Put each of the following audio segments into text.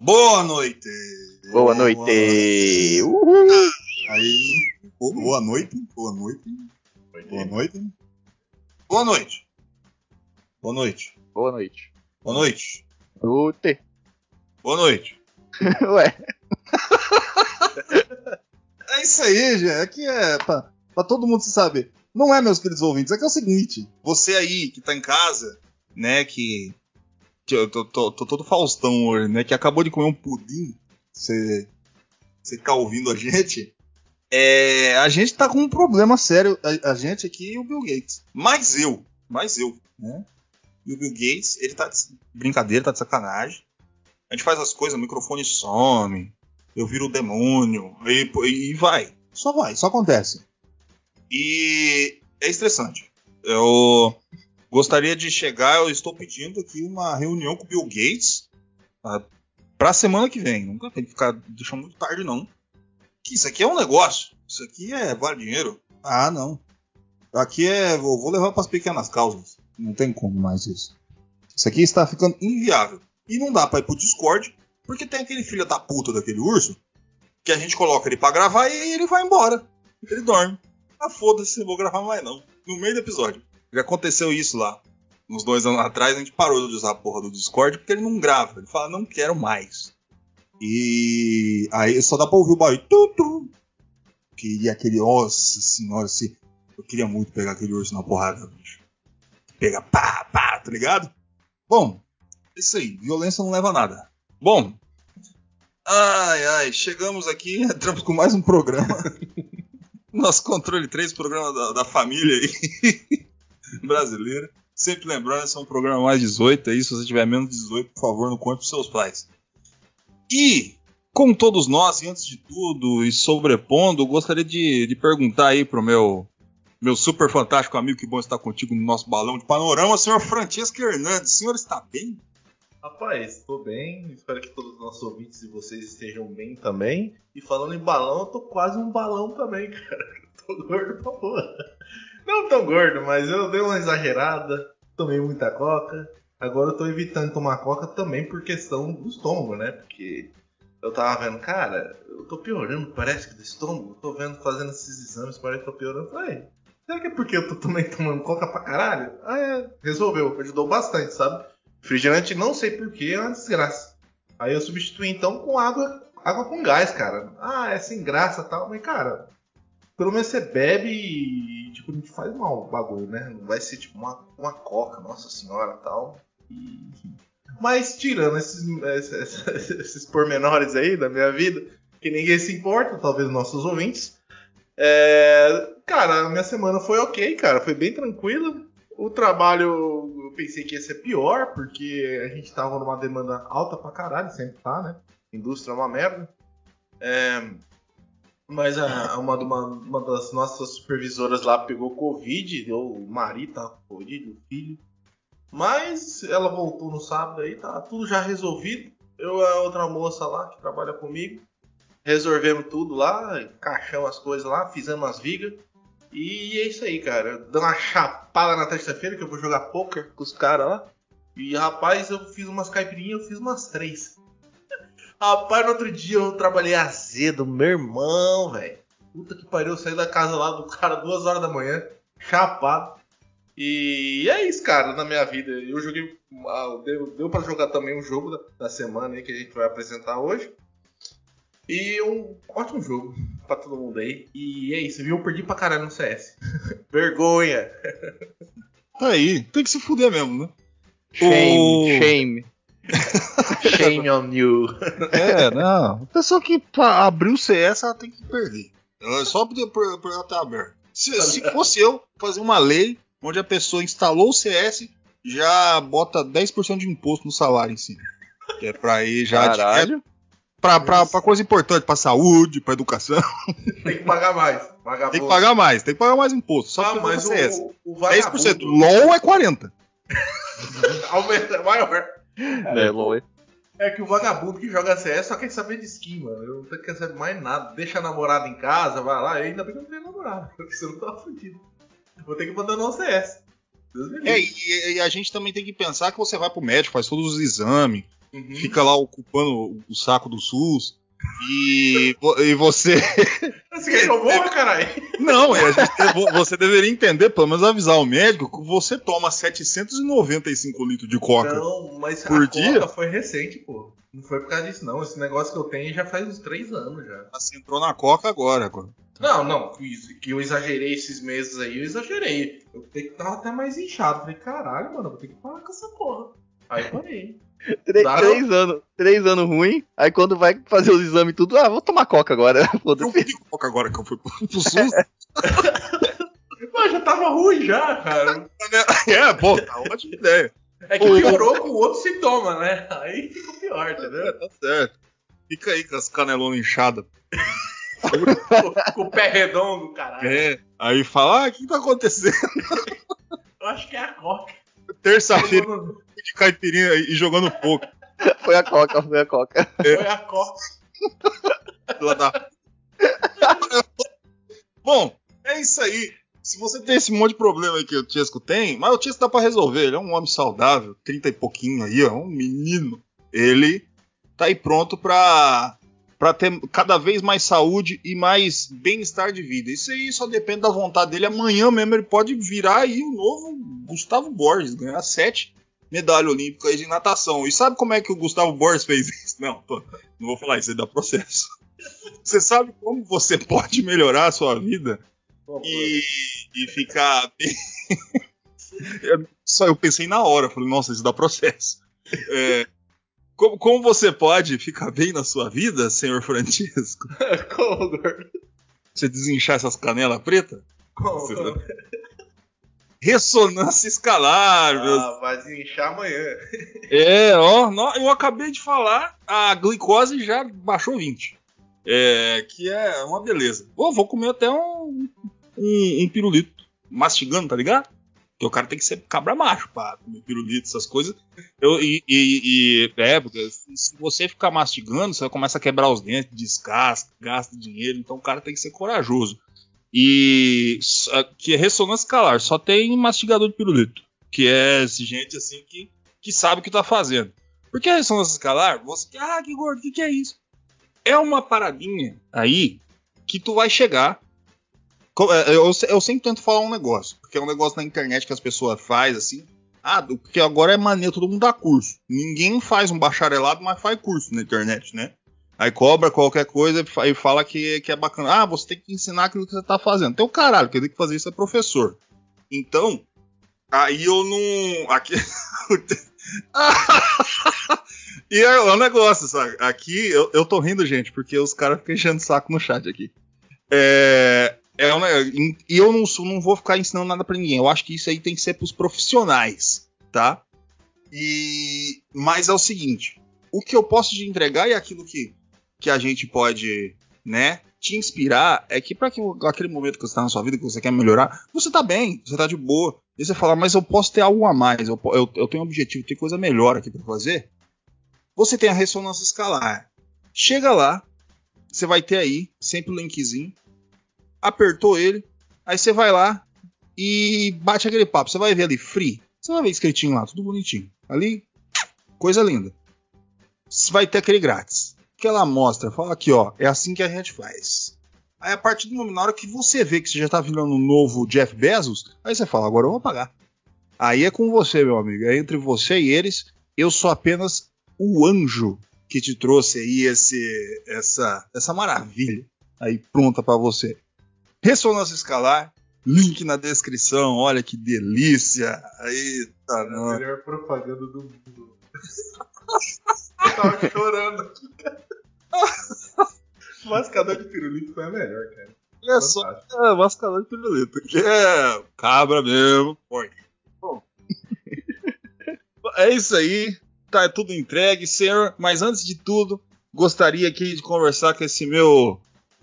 Boa noite! Boa noite! Uhul. Aí, bo- boa noite, boa noite, boa noite. Boa noite. Boa noite. Boa noite. Boa noite. Ute. Boa noite. Ué, É isso aí, gente. Aqui é pra, pra todo mundo se saber. Não é, meus queridos ouvintes, é que é o seguinte. Você aí que tá em casa, né, que. Tô, tô- tô todo Faustão hoje, né? Que acabou de comer um pudim. Você. Você tá ouvindo a gente? É, a gente tá com um problema sério. A, a gente aqui e o Bill Gates. Mais eu. Mais eu, né? E o Bill Gates, ele tá de brincadeira, tá de sacanagem. A gente faz as coisas, o microfone some, eu viro o demônio, e, e vai. Só vai, só acontece. E é estressante. Eu gostaria de chegar, eu estou pedindo aqui uma reunião com o Bill Gates tá? pra semana que vem. Nunca tem que ficar deixando muito tarde, não. Que isso aqui é um negócio. Isso aqui é vale dinheiro. Ah, não. Aqui é. Vou, vou levar para as pequenas causas. Não tem como mais isso. Isso aqui está ficando inviável. E não dá pra ir pro Discord, porque tem aquele filho da puta daquele urso que a gente coloca ele pra gravar e ele vai embora. Ele dorme. Ah, foda-se, não vou gravar mais não. No meio do episódio. Já aconteceu isso lá. Uns dois anos atrás a gente parou de usar a porra do Discord porque ele não grava. Ele fala, não quero mais. E aí só dá pra ouvir o barulho. Tu, tu. Queria aquele. Nossa senhora, se. Eu queria muito pegar aquele urso na porrada, bicho. Pega pá, pá, tá ligado? Bom, é isso aí. Violência não leva a nada. Bom. Ai, ai, chegamos aqui, entramos com mais um programa. Nosso controle 3, programa da, da família aí. brasileira. Sempre lembrando, esse é um programa mais 18 aí. Se você tiver menos de 18, por favor, não conte pros seus pais. E, como todos nós, e antes de tudo, e sobrepondo, gostaria de, de perguntar aí pro meu, meu super fantástico amigo, que bom estar contigo no nosso balão de panorama, senhor Francesco Hernandes. O senhor está bem? Rapaz, estou bem. Espero que todos os nossos ouvintes e vocês estejam bem também. E falando em balão, eu tô quase um balão também, cara. Tô gordo pra porra. Não tão gordo, mas eu dei uma exagerada. Tomei muita coca. Agora eu tô evitando tomar coca também por questão do estômago, né? Porque eu tava vendo, cara, eu tô piorando, parece que do estômago. Tô vendo, fazendo esses exames, parece que tô piorando. Falei, será que é porque eu tô também tomando coca pra caralho? Ah, é. Resolveu, ajudou bastante, sabe? Refrigerante, não sei porquê, é uma desgraça. Aí eu substituí então com água, água com gás, cara. Ah, é sem graça tal, mas cara, pelo menos você bebe e tipo, não faz mal o bagulho, né? Não vai ser tipo uma, uma coca, nossa senhora tal. E. Mas tirando esses, esses, esses pormenores aí da minha vida, que ninguém se importa, talvez nossos ouvintes. É, cara, a minha semana foi ok, cara, foi bem tranquila. O trabalho eu pensei que ia ser pior, porque a gente tava numa demanda alta pra caralho, sempre tá, né? Indústria é uma merda. É, mas a- uma, uma, uma das nossas supervisoras lá pegou Covid, deu o marido tava com Covid, o filho. Mas ela voltou no sábado aí, tá tudo já resolvido. Eu e a outra moça lá que trabalha comigo, resolvemos tudo lá, encaixamos as coisas lá, fizemos as vigas. E é isso aí, cara. Dando uma chapada na terça-feira que eu vou jogar poker com os caras lá. E rapaz, eu fiz umas caipirinhas, eu fiz umas três. Rapaz, no outro dia eu trabalhei azedo, meu irmão, velho. Puta que pariu, eu saí da casa lá do cara duas horas da manhã, chapado. E é isso, cara, na minha vida. Eu joguei. ah, Deu, deu pra jogar também um jogo da, da semana aí que a gente vai apresentar hoje. E um ótimo jogo pra todo mundo aí. E é isso, viu? Eu perdi pra caralho no CS. Vergonha! Tá aí, tem que se fuder mesmo, né? shame, O- shame. shame on you. É, não. A pessoa que pra abrir o CS, ela tem que perder. Ela só por, por, por ela estar aberta. Se, se fosse eu fazer uma lei onde a pessoa instalou o CS, já bota 10% de imposto no salário em cima. Que é pra ir já Caralho. direto, pra, pra, pra coisa importante, pra saúde, pra educação. Tem que pagar mais. Vagabundo. Tem que pagar mais, tem que pagar mais imposto. Só Ah, que mas o CS. o, o 10%. vagabundo LOL é 40%. aumenta, é maior. É, Loe. É que o vagabundo que joga CS só quer saber de skin, mano. Eu não quero saber mais nada. Deixa a namorada em casa, vai lá. E ainda bem que eu não tenho namorada, porque senão eu tava fudido. Vou ter que abandonar o CS. É, e, e a gente também tem que pensar que você vai pro médico, faz todos os exames, Uhum. fica lá ocupando o saco do SUS. E, e você. Você quer morra, caralho? Não, é, gente você deveria entender, pelo menos avisar o médico, que você toma 795 litros de coca. Não, mas Por a dia? Coca foi recente, pô. Não foi por causa disso, não. Esse negócio que eu tenho já faz uns três anos já. Você entrou na coca agora. agora. Não, não, que eu exagerei esses meses aí, eu exagerei. Eu estar até mais inchado. Falei, caralho, mano, eu vou ter que parar com essa porra. Aí parei. Três, Dá, três anos, três anos ruim, aí quando vai fazer os exames e tudo, ah, vou tomar coca agora. Eu de coca agora que eu fui pro, pro SUS. Mas já tava ruim já, cara. é, pô, tá ótima ideia. É que piorou com outro sintoma, né? Aí ficou pior, entendeu? Tá certo. Fica aí com as canelonas inchadas. com, com o pé redondo, caralho. É. Aí fala, ah, o que tá acontecendo? Eu acho que é a Coca. Terça-feira de caipirinha e jogando pouco. Foi a coca, foi a coca. Foi a Coca. Filha da- Bom, é isso aí. Se você tem esse monte de problema aí que o Tiesco tem, mas o Tiesco dá pra resolver. Ele é um homem saudável, 30 e pouquinho aí, ó, um menino. Ele tá aí pronto pra, pra ter cada vez mais saúde e mais bem-estar de vida. Isso aí só depende da vontade dele. Amanhã mesmo ele pode virar aí o novo Gustavo Borges, ganhar sete medalhas olímpicas de natação. E sabe como é que o Gustavo Borges fez isso? Não, tô- não vou falar isso aí dá processo. Você sabe como você pode melhorar a sua vida e, e ficar bem. Eu- Só eu pensei na hora, falei, nossa, isso dá processo. É, como, como você pode ficar bem na sua vida, senhor Francisco? Como, gordo? Você desinchar essas canelas pretas? Como? Você- Ressonância escalar, meu Ah, vai desinchar amanhã. É, ó, eu acabei de falar, a glicose já baixou 20. É, que é uma beleza. Pô, vou comer até um, um, um pirulito mastigando, tá ligado? Porque o cara tem que ser cabra macho pra comer pirulito, essas coisas. Eu, e, e, e- é, porque se você ficar mastigando, você começa a quebrar os dentes, descasca, gasta dinheiro, então o cara tem que ser corajoso. E que é ressonância escalar, só tem mastigador de pirulito. Que é esse gente assim que que sabe o que tá fazendo. Porque a ressonância escalar, você. Ah, que gordo, o que, que é isso? É uma paradinha aí que tu vai chegar. É, Eu, eu sempre tento falar um negócio, porque é um negócio na internet que as pessoas fazem assim. Ah, porque agora é maneiro todo mundo dá curso. Ninguém faz um bacharelado, mas faz curso na internet, né? Aí cobra qualquer coisa e fa- fala que, que é bacana. Ah, você tem que ensinar aquilo que você tá fazendo. Então, caralho, quem tem que fazer isso é professor. Então, aí eu não. Aqui. e é o negócio, sabe? Aqui eu, eu tô rindo, gente, porque os caras ficam enchendo o saco no chat aqui. É. é um ne- e eu não, não vou ficar ensinando nada pra ninguém. Eu acho que isso aí tem que ser pros profissionais, tá? E. Mas é o seguinte: o que eu posso te entregar e aquilo que, que a gente pode, né? Te inspirar é que para aquele momento que você tá na sua vida, que você quer melhorar, você tá bem, você tá de boa. E você fala, mas eu posso ter algo a mais, eu, eu, eu tenho um objetivo, tem coisa melhor aqui para fazer. Você tem a ressonância escalar. Chega lá, você vai ter aí sempre o linkzinho. Apertou ele, aí você vai lá e bate aquele papo. Você vai ver ali free. Você vai ver escritinho lá, tudo bonitinho. Ali, coisa linda. Você vai ter aquele grátis. Que ela mostra, fala aqui, ó, é assim que a gente faz. Aí a partir do momento, na hora que você vê que você já tá virando um novo Jeff Bezos, aí você fala, agora eu vou pagar. Aí é com você, meu amigo. É entre você e eles. Eu sou apenas o anjo que te trouxe aí esse, essa, essa maravilha aí pronta pra você. Ressonância escalar, link na descrição. Olha que delícia. Eita, É a melhor propaganda do mundo. Eu tava chorando aqui. Mascador de pirulito foi a melhor, cara. É só é, mascarão de pirulito. Que é cabra mesmo. Forte. Bom. é isso aí. Tá tudo entregue, senhor. Mas antes de tudo, gostaria aqui de conversar com esse meu,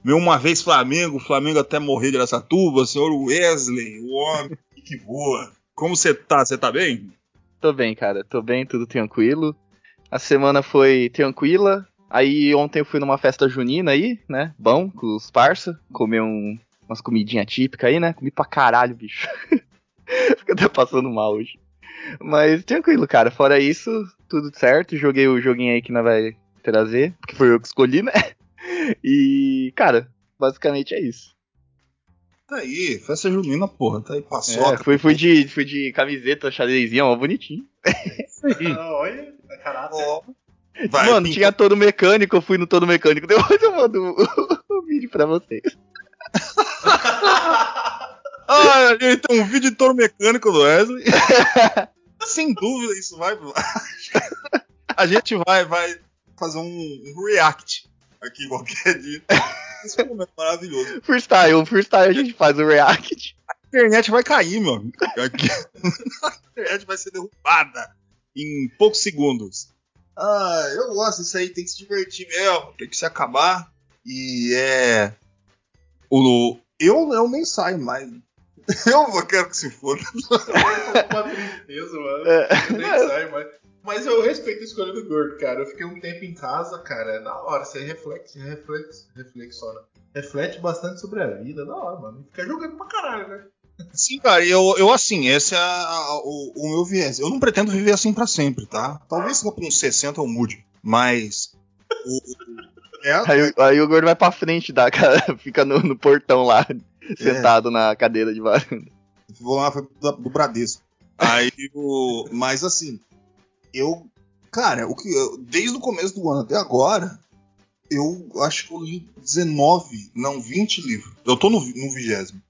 meu uma vez Flamengo, Flamengo até morrer de Aracatuba, senhor Wesley, o homem que voa. Como você tá? Você tá bem? Tô bem, cara. Tô bem, tudo tranquilo. A semana foi tranquila. Aí ontem eu fui numa festa junina aí, né? Bom, com os parça. Comer um, umas comidinhas típicas aí, né? Comi pra caralho, bicho. Fico até passando mal hoje. Mas tranquilo, cara. Fora isso, tudo certo. Joguei o joguinho aí que nós vai trazer, porque foi eu que escolhi, né? E, cara, basicamente é isso. Tá aí, festa junina, porra. Tá aí, É, paçoca. fui, fui, de, fui de camiseta xadrezinha, ó, bonitinho. Ah, olha, a caráter. Ó, vai, Mano, pinta- tinha todo mecânico, eu fui no todo mecânico. Depois eu mando o, o vídeo pra vocês. Ah, ele tem um vídeo de touro mecânico do Wesley. Sem dúvida, isso vai. A gente vai, vai fazer um react aqui qualquer dia. Esse momento maravilhoso. Freestyle, freestyle a gente faz o react. A internet vai cair, amigo. Aqui. A internet vai ser derrubada em poucos segundos. Ah, eu gosto disso aí, tem que se divertir mesmo, tem que se acabar. E é. O, eu, eu nem saio mais. Eu quero que se foda. Eu tô com uma tristeza, mano. É. Eu nem saio mais. Mas eu respeito a escolha do gordo, cara. Eu fiquei um tempo em casa, cara. É da hora. Você reflete, reflete, reflexiona. Reflete bastante sobre a vida. É da hora, mano. Fica jogando pra caralho, né? Sim, cara, eu, eu assim, esse é a- o, o meu viés. Eu não pretendo viver assim pra sempre, tá? Talvez lá pra uns 60 eu mude, mas. O, é, Aí, o- aí o gordo vai pra frente, da, cara, fica no, no portão lá, sentado na cadeira de varanda. vou lá do Bradesco. Aí o. Mas assim, eu. Cara, o que, eu- desde o começo do ano até agora, eu acho que eu li 19, não, 20 livros. Eu tô no, no vigésimo.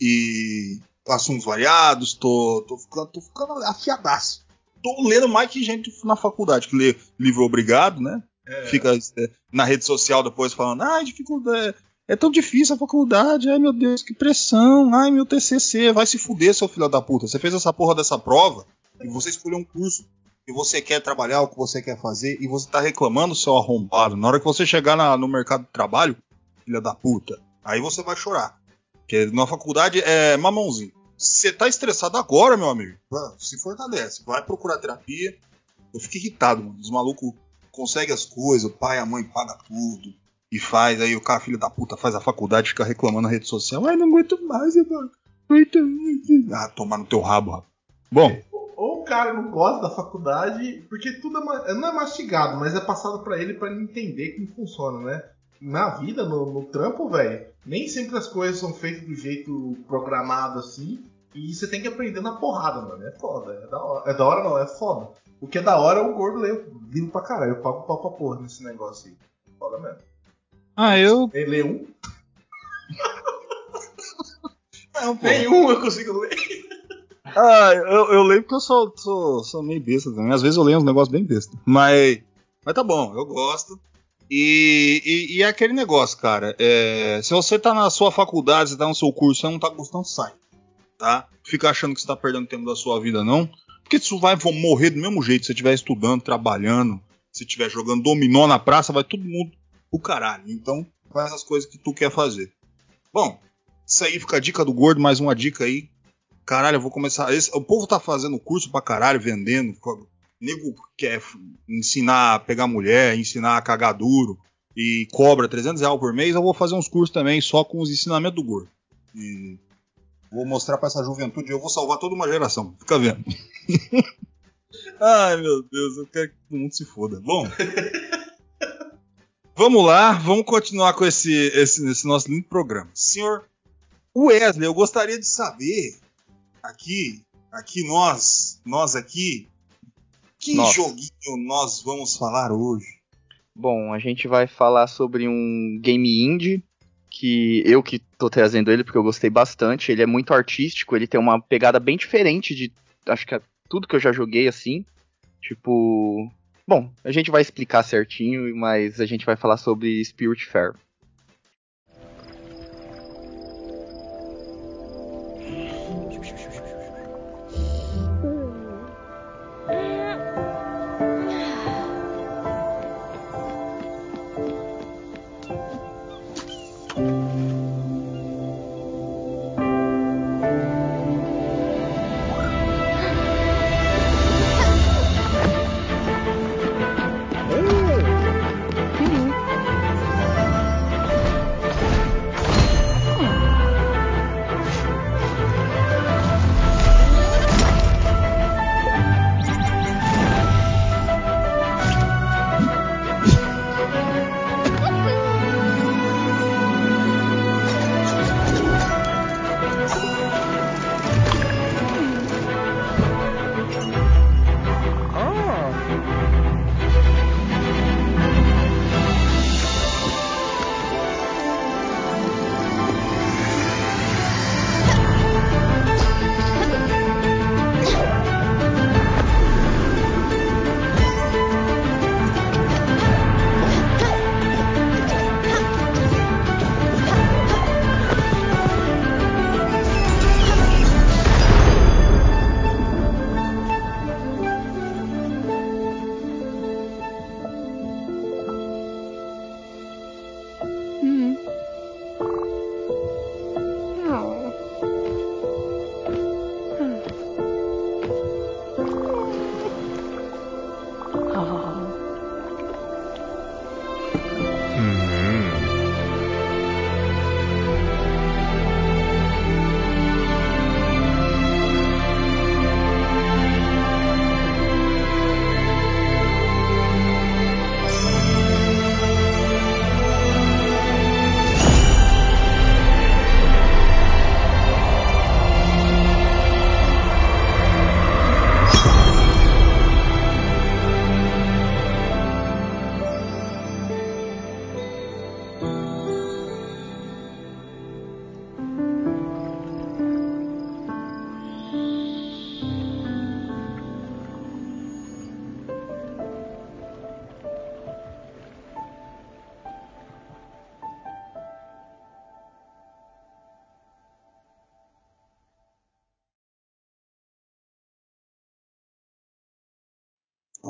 E assuntos variados, tô, tô, ficando, tô ficando afiadaço. Tô lendo mais que gente na faculdade, que lê livro obrigado, né? É. Fica é, na rede social depois falando, ai, dificuldade. É tão difícil a faculdade, ai meu Deus, que pressão, ai meu TCC, vai se fuder, seu filho da puta. Você fez essa porra dessa prova e você escolheu um curso que você quer trabalhar, o que você quer fazer, e você tá reclamando, seu arrombado. Na hora que você chegar na- no mercado de trabalho, filha da puta, aí você vai chorar. Porque na faculdade é mamãozinho. Você tá estressado agora, meu amigo? Se fortalece, vai procurar terapia. Eu fico irritado, mano. Os malucos conseguem as coisas, o pai, a mãe paga tudo. E faz, aí o cara, filho da puta, faz a faculdade, fica reclamando na rede social. Ai, não aguento mais, mano. Ah, tomar no teu rabo, rapaz. Bom, cara não gosta da faculdade, porque tudo é, ma- não é mastigado, mas é passado pra ele pra ele entender como funciona, né? Na vida, no, no trampo, velho, nem sempre as coisas são feitas do jeito programado assim. E você tem que aprender na porrada, mano. É foda. É da hora. É da hora não, é foda. O que é da hora é o gordo ler livro pra caralho. Eu pago pau pra porra nesse negócio aí. Foda mesmo. ah, eu. Ele lê um? Não. Nenhum eu consigo ler. Ah, eu, eu leio porque eu sou, sou, sou meio besta também. Às vezes eu leio uns negócios bem besta. Mas, mas tá bom, eu gosto. E, e, e é aquele negócio, cara. é, se você tá na sua faculdade, você tá no seu curso, você não tá gostando, sai. Tá? Fica achando que você tá perdendo tempo da sua vida, não. Porque isso vai morrer do mesmo jeito. Se você estiver estudando, trabalhando, se estiver jogando dominó na praça, vai todo mundo pro caralho. Então, faz as coisas que tu quer fazer. Bom, isso aí fica a dica do gordo, mais uma dica aí. Caralho, eu vou começar. esse- o povo tá fazendo curso pra caralho, vendendo. Nego quer ensinar a pegar mulher, ensinar a cagar duro e cobra 300 reais por mês. Eu vou fazer uns cursos também só com os ensinamentos do gordo. E vou mostrar pra essa juventude. Eu vou salvar toda uma geração. Fica vendo. Ai, meu Deus, eu quero que todo mundo se foda. Bom. Vamos lá, vamos continuar com esse, esse, esse nosso lindo programa. Senhor Wesley, eu gostaria de saber aqui, aqui nós, nós aqui, que Nós. joguinho nós vamos falar hoje? Bom, a gente vai falar sobre um game indie que eu que tô trazendo ele porque eu gostei bastante. Ele é muito artístico, ele tem uma pegada bem diferente de acho que é tudo que eu já joguei assim. Tipo, bom, a gente vai explicar certinho, mas a gente vai falar sobre Spirit Fair.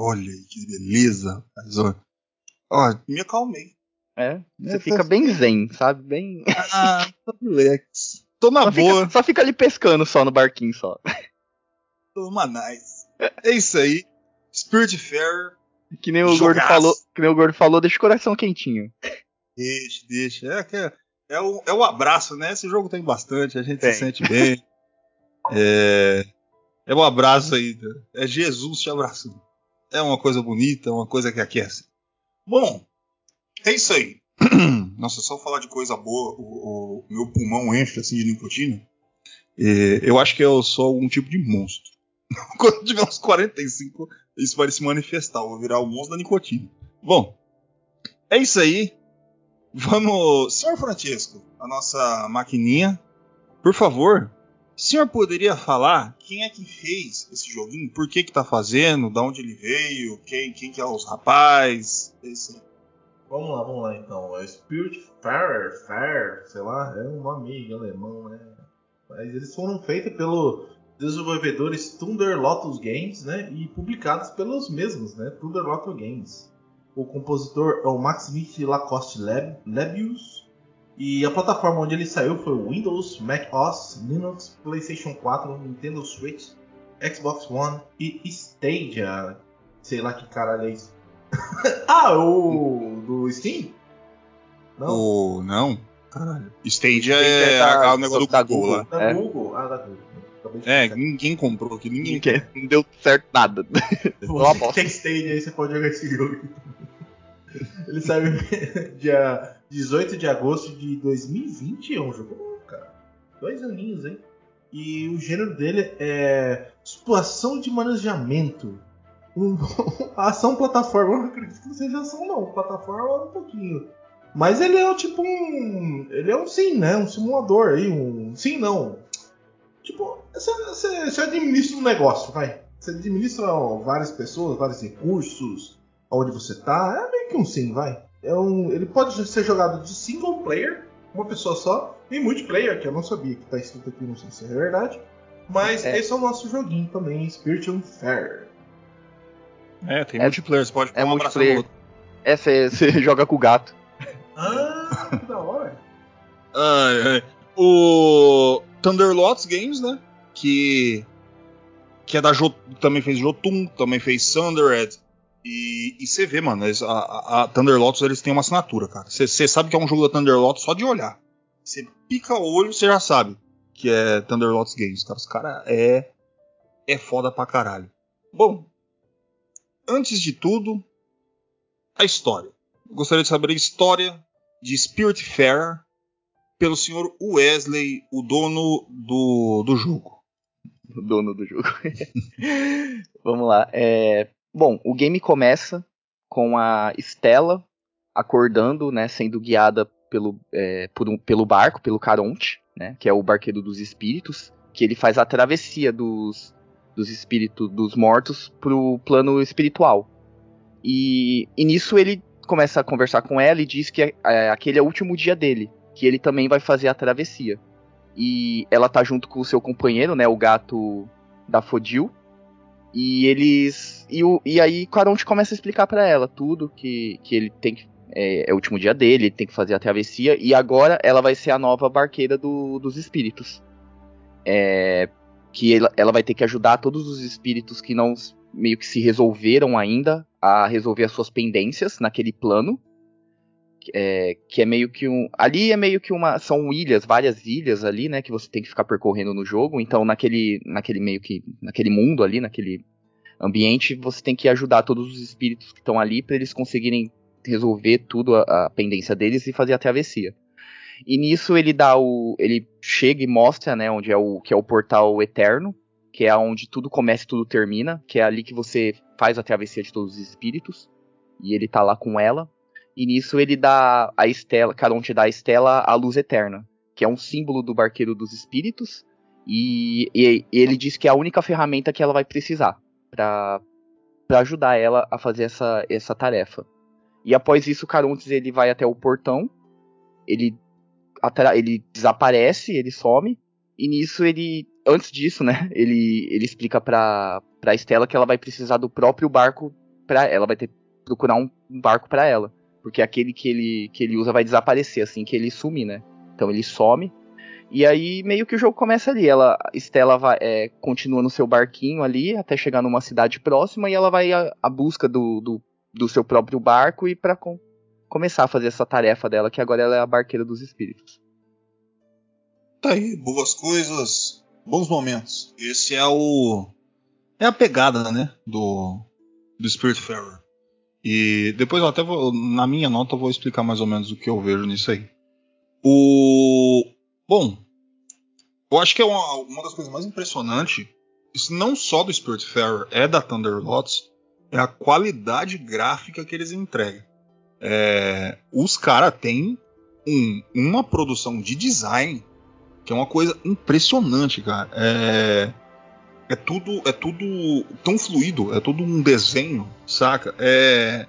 Olha aí, que beleza, rapaz. Ó, ó, me acalmei. É, você É, fica tá- bem zen, sabe? Bem. Ah, tô relax. Tô na Só boa, fica, só fica ali pescando só no barquinho só. tô uma nice. É isso aí. Spirit Fair, Que nem o gordo Jogaço. falou, que nem o gordo falou, deixa o coração quentinho. deixa, deixa. É, que é, é, o, é o abraço, né? Esse jogo tem bastante, a gente Tem. se sente bem. É, é o abraço aí. né? É Jesus te abraçando. É uma coisa bonita, uma coisa que aquece. Bom, é isso aí. Nossa, só falar de coisa boa, o, o meu pulmão enche assim de nicotina. É, eu acho que eu sou algum tipo de monstro. Quando tiver uns 45, isso vai se manifestar. Eu vou virar o monstro da nicotina. Bom, é isso aí. Vamos. Senhor Francesco, a nossa maquininha. Por favor, o senhor poderia falar quem é que fez esse joguinho? Por que que tá fazendo? Da onde ele veio? Quem, quem que é os rapazes? Esse... Vamos lá, vamos lá então. É Spirit Fair, Fair, sei lá, é um meio alemão, né? Mas eles foram feitos pelos desenvolvedores Thunder Lotus Games, né? E publicados pelos mesmos, né? Thunder Lotus Games. O compositor é o Maximilian Lacoste Leb- Lebius. E a plataforma onde ele saiu foi o Windows, Mac OS, Linux, PlayStation 4, Nintendo Switch, Xbox One e Stadia. Sei lá que caralho é isso. ah, o do Steam? Não, O. Não? Caralho. Stadia Stadia é, é da- o negócio do da Google, Google. lá. da é. Google. Ah, da Google. É, ninguém comprou aqui, ninguém. Ninguém- Não deu certo nada. Você que tem Stadia aí, você pode jogar esse jogo. Ele saiu dia 18 de agosto de 2020. É um jogo cara. Dois aninhos, hein? E o gênero dele é situação de manejamento. Ação plataforma. Eu não acredito que não seja ação, não. Plataforma um pouquinho. Mas ele é tipo um. Ele é um sim, né? Um simulador aí. Um. Sim, não. Tipo, você, você, você administra um negócio, vai. Você administra ó, várias pessoas, vários recursos, onde você tá. É meio que um sim, vai. É um, ele pode ser jogado de single player, uma pessoa só, e multiplayer, que eu não sabia que tá escrito aqui, não sei se é verdade. Mas É. esse é o nosso joguinho também, Spirit Fair. É, tem É- multiplayer, você pode é um multiplayer. outro. É, você você joga com o gato. Ah, que da hora. Ai, ai. O Thunderlots Games, né? Que. Que é da Jot também fez Jotun, também fez Thundered. E, você vê, mano, eles- a, a, a Thunderlots eles têm uma assinatura, cara. Você sabe que é um jogo da Thunderlots só de olhar. Você pica o olho, você já sabe que é Thunderlots Games, cara. Os caras é. É foda pra caralho. Bom, antes de tudo, a história. Gostaria de saber a história de Spirit Fair pelo senhor Wesley, o dono do, do jogo. o dono do jogo. Vamos lá. É, bom, o game começa com a Stella acordando, né, sendo guiada pelo, é, por um- pelo barco, pelo Caronte, né, que é o barqueiro dos espíritos, que ele faz a travessia dos, dos espíritos dos mortos pro plano espiritual. E, e nisso ele começa a conversar com ela e diz que é, aquele é o último dia dele, que ele também vai fazer a travessia e ela tá junto com o seu companheiro, né, o gato da Fodil. E eles e, o, e aí Caronte começa a explicar pra ela tudo que, que ele tem que é, é o último dia dele, ele tem que fazer a travessia e agora ela vai ser a nova barqueira do- dos espíritos. É, que ela, ela vai ter que ajudar todos os espíritos que não meio que se resolveram ainda a resolver as suas pendências naquele plano é, que é meio que um. Ali é meio que uma. São ilhas, várias ilhas ali, né? Que você tem que ficar percorrendo no jogo. Então, naquele, naquele meio que. Naquele mundo ali, naquele ambiente, você tem que ajudar todos os espíritos que estão ali para eles conseguirem resolver tudo a, a pendência deles e fazer a travessia. E nisso ele dá o. Ele chega e mostra, né, onde é o. que é o portal eterno, que é onde tudo começa e tudo termina, que é ali que você faz a travessia de todos os espíritos. E ele tá lá com ela. E nisso ele dá a Estela, Caronte dá a Estela a luz eterna, que é um símbolo do barqueiro dos espíritos. E, e- ele diz que é a única ferramenta que ela vai precisar pra ajudar ela a fazer essa, essa tarefa. E após isso, Carontes ele vai até o portão, ele, ele desaparece, ele some, e nisso ele antes disso, né, ele, ele explica pra, pra Estela que ela vai precisar do próprio barco pra ela, vai ter que procurar um, um barco pra ela. Porque aquele que ele, que ele usa vai desaparecer assim que ele sumir, né? Então ele some. E aí meio que o jogo começa ali. Ela, Estela vai, é, continua no seu barquinho ali até chegar numa cidade próxima e ela vai à, busca do, do, do, seu próprio barco e para com, começar a fazer essa tarefa dela, que agora ela é a barqueira dos espíritos. Tá aí, boas coisas, bons momentos. Esse é o. É a pegada, né? Do. Do Spiritfarer. E depois eu até vou. Na minha nota eu vou explicar mais ou menos o que eu vejo nisso aí. O. Bom. Eu acho que é uma, uma das coisas mais impressionantes. Não só do Spiritfarer, é da Thunderlots. É a qualidade gráfica que eles entregam. É, os caras têm um, uma produção de design que é uma coisa impressionante, cara. É, é tudo é tudo tão fluido, é tudo um desenho, saca? É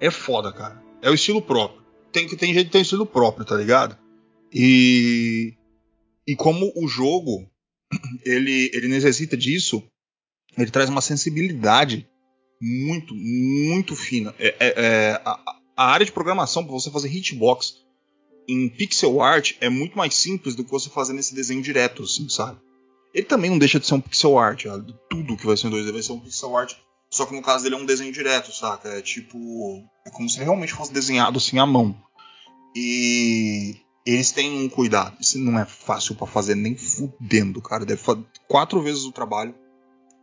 é foda, cara. É o estilo próprio. Tem que tem gente tem estilo próprio, tá ligado? E e como o jogo ele ele necessita disso, ele traz uma sensibilidade muito muito fina. É, é, é a, a, área de programação para você fazer hitbox em pixel art é muito mais simples do que você fazer nesse desenho direto, assim, sabe? Ele também não deixa de ser um pixel art, ó. tudo que vai ser em 2D vai ser um pixel art, só que no caso dele é um desenho direto, saca? É tipo, é como se realmente fosse desenhado assim à mão. E eles têm um cuidado. Isso não é fácil para fazer nem fudendo, cara. Deve fazer quatro vezes o trabalho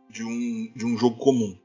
de um, de um jogo comum.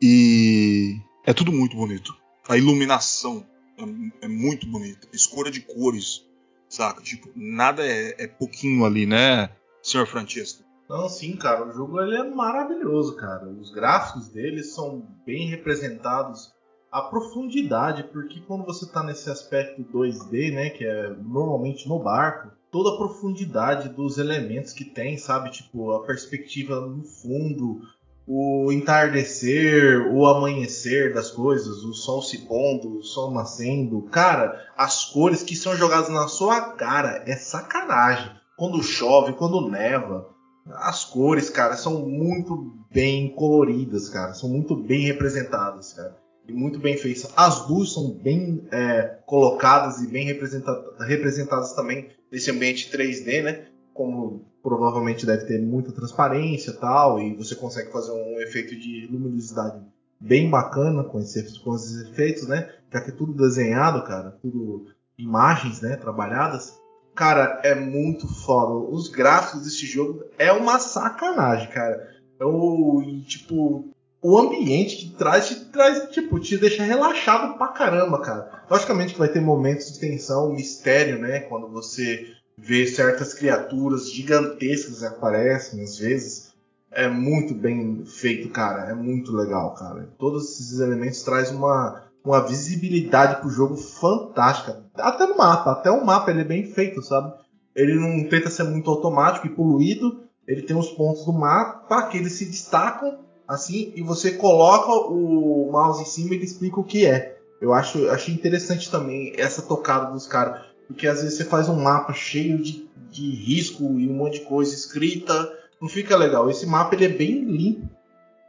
E é tudo muito bonito. A iluminação é, é muito bonita. Escolha de cores, saca? Tipo, nada é, é pouquinho ali, né, senhor Francesco? Não, sim, cara, o jogo ele é maravilhoso, cara. Os gráficos dele são bem representados. A profundidade, porque quando você tá nesse aspecto 2D, né, que é normalmente no barco, toda a profundidade dos elementos que tem, sabe? Tipo, a perspectiva no fundo, o entardecer, o amanhecer das coisas, o sol se pondo, o sol nascendo. Cara, as cores que são jogadas na sua cara é sacanagem. Quando chove, quando neva. As cores, cara, são muito bem coloridas, cara. São muito bem representadas, cara. E muito bem feitas. As luzes são bem é, colocadas e bem representadas também nesse ambiente 3D, né? Como provavelmente deve ter muita transparência tal, e você consegue fazer um efeito de luminosidade bem bacana com, esses, com esses efeitos, né? Já que é tudo desenhado, cara, tudo imagens, né, trabalhadas. Cara, é muito foda. Os gráficos desse jogo é uma sacanagem, cara. É o tipo o ambiente que traz te traz tipo te deixa relaxado pra caramba, cara. Logicamente que vai ter momentos de tensão, mistério, né, quando você ver certas criaturas gigantescas aparecem às vezes. É muito bem feito, cara. É muito legal, cara. Todos esses elementos trazem uma, uma visibilidade pro jogo fantástica. Até no mapa, até o mapa ele é bem feito, sabe? Ele não tenta ser muito automático e poluído. Ele tem os pontos do mapa que eles se destacam assim e você coloca o mouse em cima e ele explica o que é. Eu acho, achei interessante também essa tocada dos caras. Porque às vezes você faz um mapa cheio de, de risco e um monte de coisa escrita, não fica legal. Esse mapa ele é bem limpo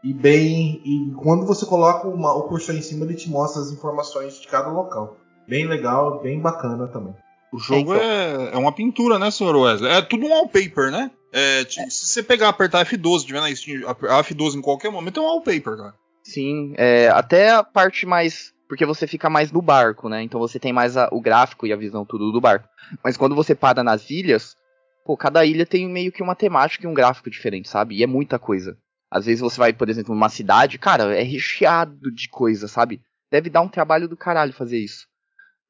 e bem. E quando você coloca uma, o cursor em cima, ele te mostra as informações de cada local. Bem legal, bem bacana também. O jogo é, é, uma pintura, né, senhor Wesley? É tudo um wallpaper, né? É, tipo, se você pegar apertar F12, tiver na Steam, F12 em qualquer momento, é um wallpaper, cara. Sim, é, até a parte mais porque você fica mais no barco, né? Então você tem mais a, o gráfico e a visão tudo do barco. Mas quando você para nas ilhas, pô, cada ilha tem meio que uma temática e um gráfico diferente, sabe? E é muita coisa. Às vezes você vai, por exemplo, numa cidade, cara, é recheado de coisa, sabe? Deve dar um trabalho do caralho fazer isso.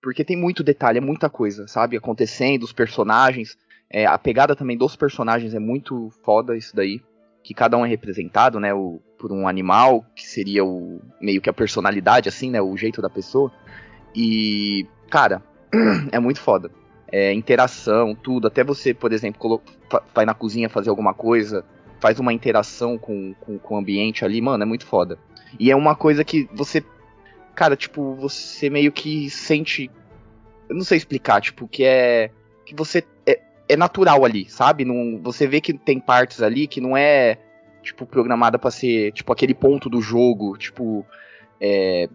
Porque tem muito detalhe, é muita coisa, sabe? Acontecendo, os personagens. É, a pegada também dos personagens é muito foda isso daí. Que cada um é representado, né? O, por um animal, que seria o meio que a personalidade, assim, né? O jeito da pessoa. E, cara, é muito foda. É, interação, tudo. Até você, por exemplo, vai na cozinha fazer alguma coisa, faz uma interação com, com, com o ambiente ali, mano, é muito foda. E é uma coisa que você. Cara, tipo, você meio que sente. Eu não sei explicar, tipo, que é. Que você. É, é natural ali, sabe? Não, você vê que tem partes ali que não é, tipo, programada para ser, tipo, aquele ponto do jogo, tipo, é,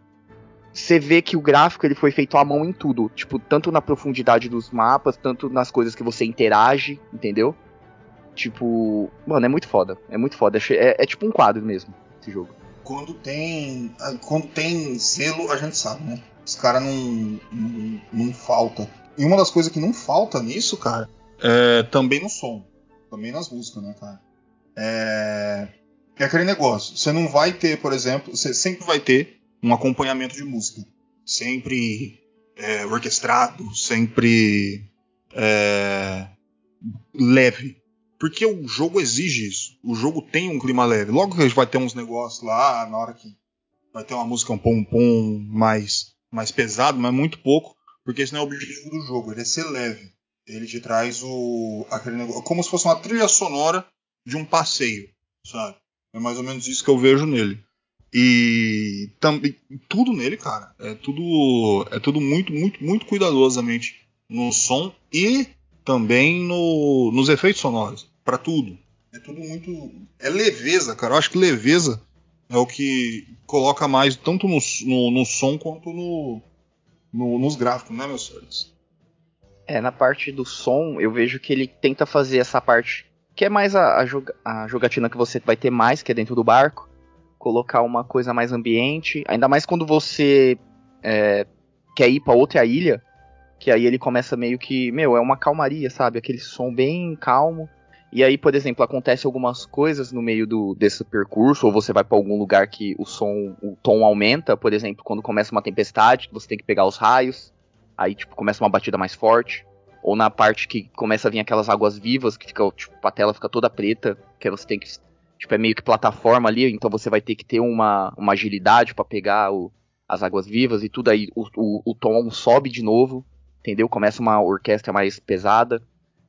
você vê que o gráfico ele foi feito à mão em tudo, tipo, tanto na profundidade dos mapas, tanto nas coisas que você interage, entendeu? Tipo, mano, é muito foda, é muito foda, é, é tipo um quadro mesmo, esse jogo. Quando tem, quando tem selo, a gente sabe, né? Os caras não, não, não falta. E uma das coisas que não falta nisso, cara, é também no som, também nas músicas, né, cara? É, é aquele negócio. Você não vai ter, por exemplo, você sempre vai ter um acompanhamento de música. Sempre é, orquestrado, sempre é, leve. Porque o jogo exige isso. O jogo tem um clima leve. Logo que a gente vai ter uns negócios lá, na hora que vai ter uma música um pom-pom mais, mais pesado, mas muito pouco. Porque esse não é o objetivo do jogo, ele é ser leve. Ele te traz o. aquele negócio. Como se fosse uma trilha sonora de um passeio, sabe? É mais ou menos isso que eu vejo nele. E também tudo nele, cara, é tudo é tudo muito muito muito cuidadosamente no som e também no, nos efeitos sonoros, para tudo. É tudo muito é leveza, cara. Eu acho que leveza é o que coloca mais tanto no, no, no som quanto no, no, nos gráficos, né, meus senhores? É, na parte do som, eu vejo que ele tenta fazer essa parte que é mais a, a, joga, a jogatina que você vai ter mais, que é dentro do barco colocar uma coisa mais ambiente, ainda mais quando você é, quer ir para outra ilha, que aí ele começa meio que, meu, é uma calmaria, sabe? Aquele som bem calmo. E aí, por exemplo, acontece algumas coisas no meio do, desse percurso, ou você vai para algum lugar que o som, o tom aumenta, por exemplo, quando começa uma tempestade, você tem que pegar os raios, aí tipo começa uma batida mais forte, ou na parte que começa a vir aquelas águas vivas que fica, tipo, a tela fica toda preta, que você tem que tipo, é meio que plataforma ali, então você vai ter que ter uma, uma agilidade para pegar o, as águas vivas e tudo aí, o, o, o tom sobe de novo, entendeu? Começa uma orquestra mais pesada.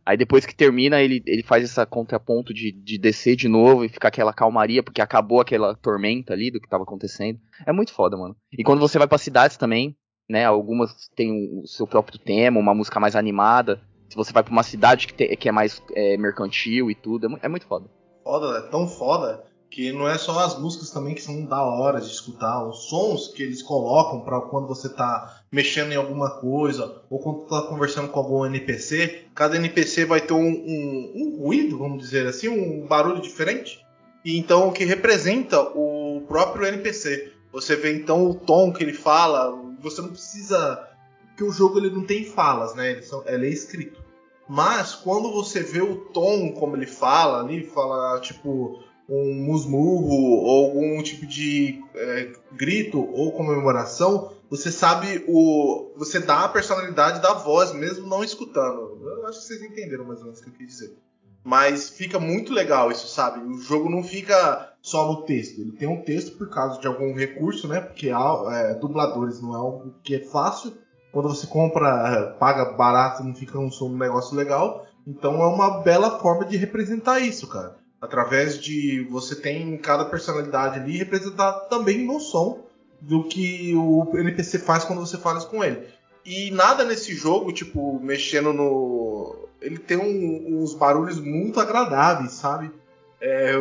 Aí depois que termina, ele, ele faz essa contraponto de, de descer de novo e ficar aquela calmaria, porque acabou aquela tormenta ali do que tava acontecendo. É muito foda, mano. E quando você vai para cidades também, né? Algumas têm o seu próprio tema, uma música mais animada. Se você vai para uma cidade que, te, que é mais é, mercantil e tudo, é, é muito foda foda, é tão foda que não é só as músicas também que são da hora de escutar, os sons que eles colocam para quando você tá mexendo em alguma coisa ou quando tá conversando com algum NPC, cada NPC vai ter um, um, um ruído, vamos dizer assim, um barulho diferente. E então o que representa o próprio NPC. Você vê então o tom que ele fala, você não precisa que o jogo ele não tem falas, né? Ele, são, ele é escrito. Mas quando você vê o tom como ele fala ali, fala tipo um musmurro ou algum tipo de é, grito ou comemoração, você sabe o. Você dá a personalidade da voz, mesmo não escutando. Eu acho que vocês entenderam mais ou menos o que eu quis dizer. Mas fica muito legal isso, sabe? O jogo não fica só no texto. Ele tem um texto por causa de algum recurso, né? Porque é, dubladores não é algo que é fácil quando você compra, paga barato, não fica um, um negócio legal. Então é uma bela forma de representar isso, cara. Através de você tem cada personalidade ali representar também no som do que o NPC faz quando você fala com ele. E nada nesse jogo, tipo, mexendo no. Ele tem um, uns barulhos muito agradáveis, sabe? É,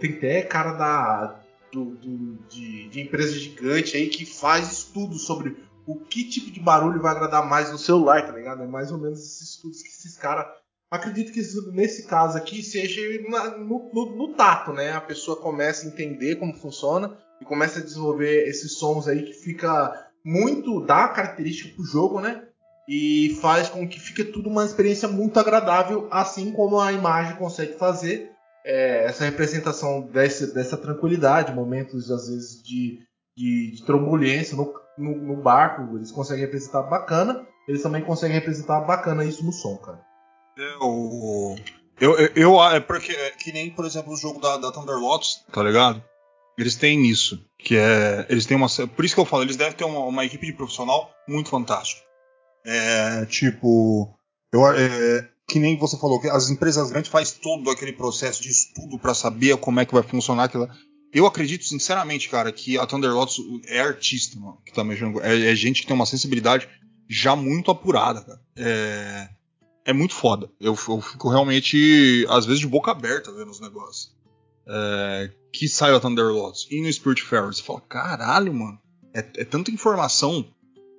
tem até cara da. Do, do, de, de empresa gigante aí que faz estudos sobre o que tipo de barulho vai agradar mais no celular, tá ligado? É mais ou menos esses estudos que esses caras. Acredito que nesse caso aqui seja no, no, no, tato, né? A pessoa começa a entender como funciona e começa a desenvolver esses sons aí que fica muito. dá característica pro jogo, né? E faz com que fique tudo uma experiência muito agradável, assim como a imagem consegue fazer. É, essa representação desse, dessa tranquilidade, momentos às vezes de, de, de trombulência no, no, no, barco, eles conseguem representar bacana, eles também conseguem representar bacana isso no som, cara. Eu, eu, eu, eu é porque é que nem, por exemplo, o jogo da, da Thunderlots, tá ligado? Eles têm isso, que é, eles têm uma, por isso que eu falo, eles devem ter uma, uma equipe de profissional muito fantástica. É, tipo, eu, é, que nem você falou, que as empresas grandes fazem todo aquele processo de estudo para saber como é que vai funcionar aquilo. Eu acredito, sinceramente, cara, que a Thunderlots é artista, mano, que tá mexendo. É, é gente que tem uma sensibilidade já muito apurada, cara. É, é muito foda. Eu, eu fico realmente, às vezes, de boca aberta vendo os negócios. É, que sai a Thunderlords e no Spiritfarer. Você fala, caralho, mano. É, é tanta informação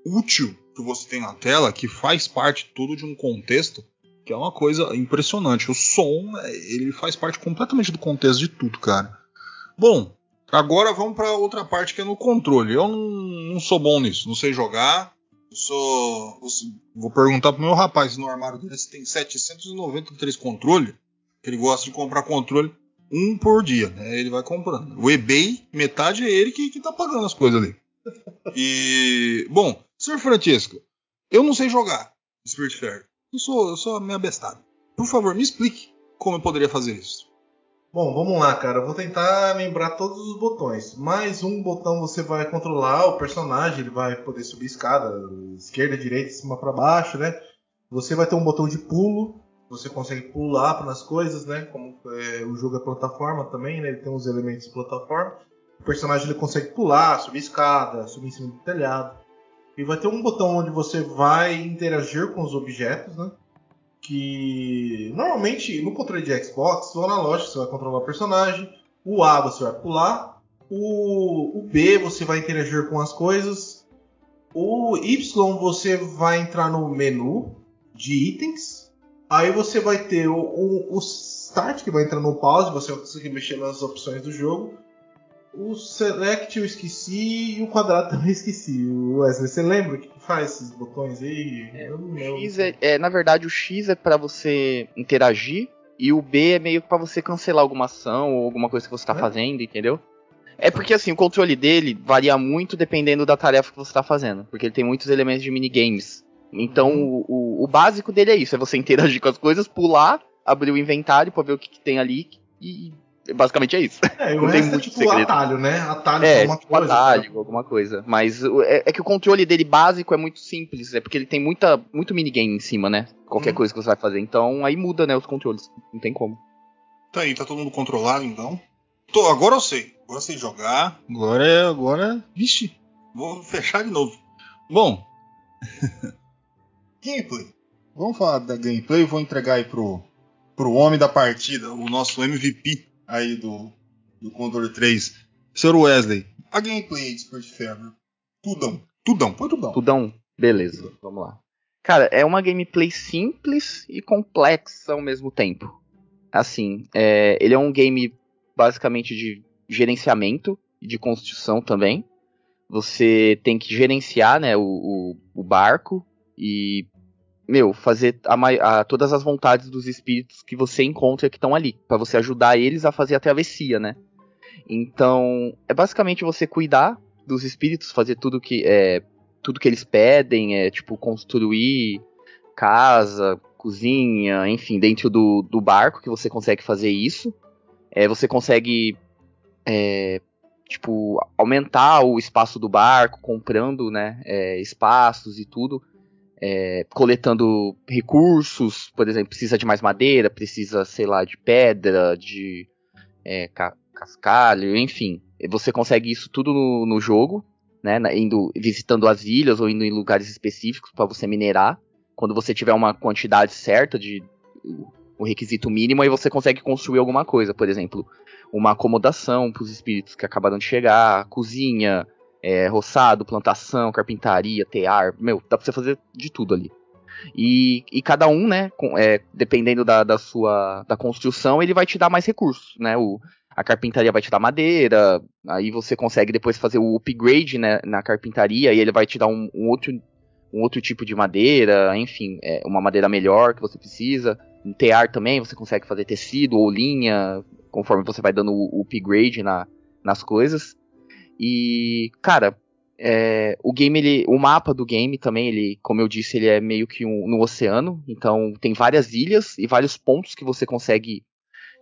útil que você tem na tela que faz parte tudo de um contexto que é uma coisa impressionante. O som, é, ele faz parte completamente do contexto de tudo, cara. Bom, agora vamos para outra parte que é no controle. Eu não, não sou bom nisso, não sei jogar. Sou, vou perguntar pro meu rapaz no armário dele se tem 793 controle. Ele gosta de comprar controle um por dia, né? Ele vai comprando. O eBay, metade é ele que, que tá pagando as coisas ali. E, bom, Sr. Francisco, eu não sei jogar Spiritfarer. Eu sou, eu sou meio abestado. Por favor, me explique como eu poderia fazer isso. Bom, vamos lá, cara. Eu vou tentar lembrar todos os botões. Mais um botão você vai controlar o personagem, ele vai poder subir escada, esquerda, direita, cima para baixo, né? Você vai ter um botão de pulo, você consegue pular nas coisas, né? Como é, o jogo é plataforma também, né? Ele tem uns elementos de plataforma. O personagem ele consegue pular, subir escada, subir em cima do telhado. E vai ter um botão onde você vai interagir com os objetos, né? Que normalmente no controle de Xbox, na loja você vai controlar o personagem, o A você vai pular, o, o B você vai interagir com as coisas, o Y você vai entrar no menu de itens, aí você vai ter o, o, o Start que vai entrar no pause, você vai conseguir mexer nas opções do jogo. O Select eu esqueci e o quadrado também esqueci. O Wesley, você lembra o que faz esses botões aí? É, o X é, é, na verdade, o X é para você interagir e o B é meio para você cancelar alguma ação ou alguma coisa que você tá é? fazendo, entendeu? É porque assim, o controle dele varia muito dependendo da tarefa que você tá fazendo, porque ele tem muitos elementos de minigames. Então, uhum. o, o, básico dele é isso, é você interagir com as coisas, pular, abrir o inventário para ver o que, que tem ali e Basicamente é isso. É, não tem é muito é tipo segredo. atalho, né? Atalho é, alguma tipo coisa. Atalho, né? alguma coisa. Mas é, é, que o controle dele básico é muito simples, é porque ele tem muita, muito minigame em cima, né? Qualquer hum. coisa que você vai fazer. Então aí muda, né, os controles. Não tem como. Tá aí, tá todo mundo controlado então. Tô, agora eu sei. Agora eu sei jogar. Agora é. Agora. Vixe. Vou fechar de novo. Bom. Gameplay. Vamos falar da gameplay. Vou entregar aí pro, pro homem da partida, o nosso MVP aí do, do Condor 3. Sr. Wesley, a gameplay de Spirit Fever. Tudão. Tudão, põe tudão. Tudão, beleza, vamos lá. Cara, é uma gameplay simples e complexa ao mesmo tempo. Assim, é, ele é um game basicamente de gerenciamento e de construção também. Você tem que gerenciar né, o, o, o barco e meu, fazer a, a, todas as vontades dos espíritos que você encontra que estão ali, para você ajudar eles a fazer a travessia, né? Então, é basicamente você cuidar dos espíritos, fazer tudo que é tudo que eles pedem, é tipo construir casa, cozinha, enfim, dentro do, do barco que você consegue fazer isso. É, você consegue é, tipo aumentar o espaço do barco, comprando, né, é, espaços e tudo é, coletando recursos, por exemplo, precisa de mais madeira, precisa, sei lá, de pedra, de é, ca cascalho, enfim. Você consegue isso tudo no, no jogo, né? Indo, visitando as ilhas ou indo em lugares específicos para você minerar. Quando você tiver uma quantidade certa de o requisito mínimo, aí você consegue construir alguma coisa, por exemplo, uma acomodação para os espíritos que acabaram de chegar, cozinha, é, roçado, plantação, carpintaria, tear, meu, dá pra você fazer de tudo ali. E, e cada um, né, com, é, dependendo da, da sua da construção, ele vai te dar mais recursos, né? O, a carpintaria vai te dar madeira, aí você consegue depois fazer o upgrade né, na carpintaria e ele vai te dar um, um outro, um outro tipo de madeira, enfim, é, uma madeira melhor que você precisa. Um tear também, você consegue fazer tecido ou linha, conforme você vai dando o, upgrade na, nas coisas. E, cara, é, o game, ele, o mapa do game também, ele, como eu disse, ele é meio que um, no oceano. Então tem várias ilhas e vários pontos que você consegue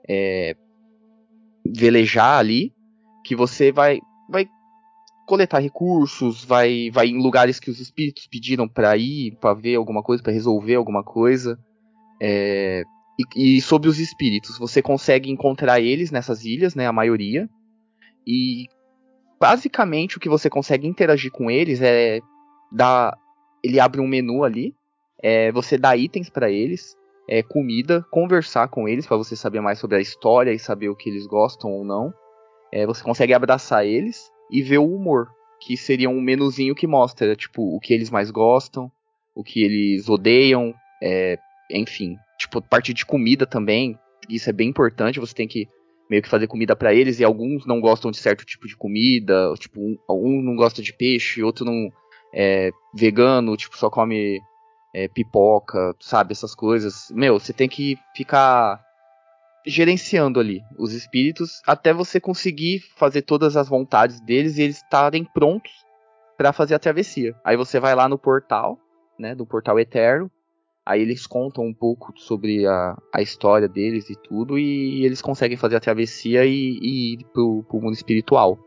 é, velejar ali, que você vai, vai coletar recursos, vai, vai em lugares que os espíritos pediram para ir, para ver alguma coisa, para resolver alguma coisa. É, e, e sobre os espíritos, você consegue encontrar eles nessas ilhas, né, a maioria. E basicamente o que você consegue interagir com eles é dar. Ele abre um menu ali, é, você dá itens para eles. é, comida, conversar com eles para você saber mais sobre a história e saber o que eles gostam ou não. É, você consegue abraçar eles e ver o humor, que seria um menuzinho que mostra, tipo, o que eles mais gostam, o que eles odeiam, é, enfim, tipo, parte de comida também, isso é bem importante, você tem que meio que fazer comida para eles, e alguns não gostam de certo tipo de comida, tipo, um, não gosta de peixe, outro não é vegano, tipo, só come é, pipoca, sabe, essas coisas. Meu, você tem que ficar gerenciando ali os espíritos até você conseguir fazer todas as vontades deles e eles estarem prontos para fazer a travessia. Aí você vai lá no portal, né, do portal eterno, aí eles contam um pouco sobre a, a história deles e tudo, e, eles conseguem fazer a travessia e, e ir pro, pro mundo espiritual.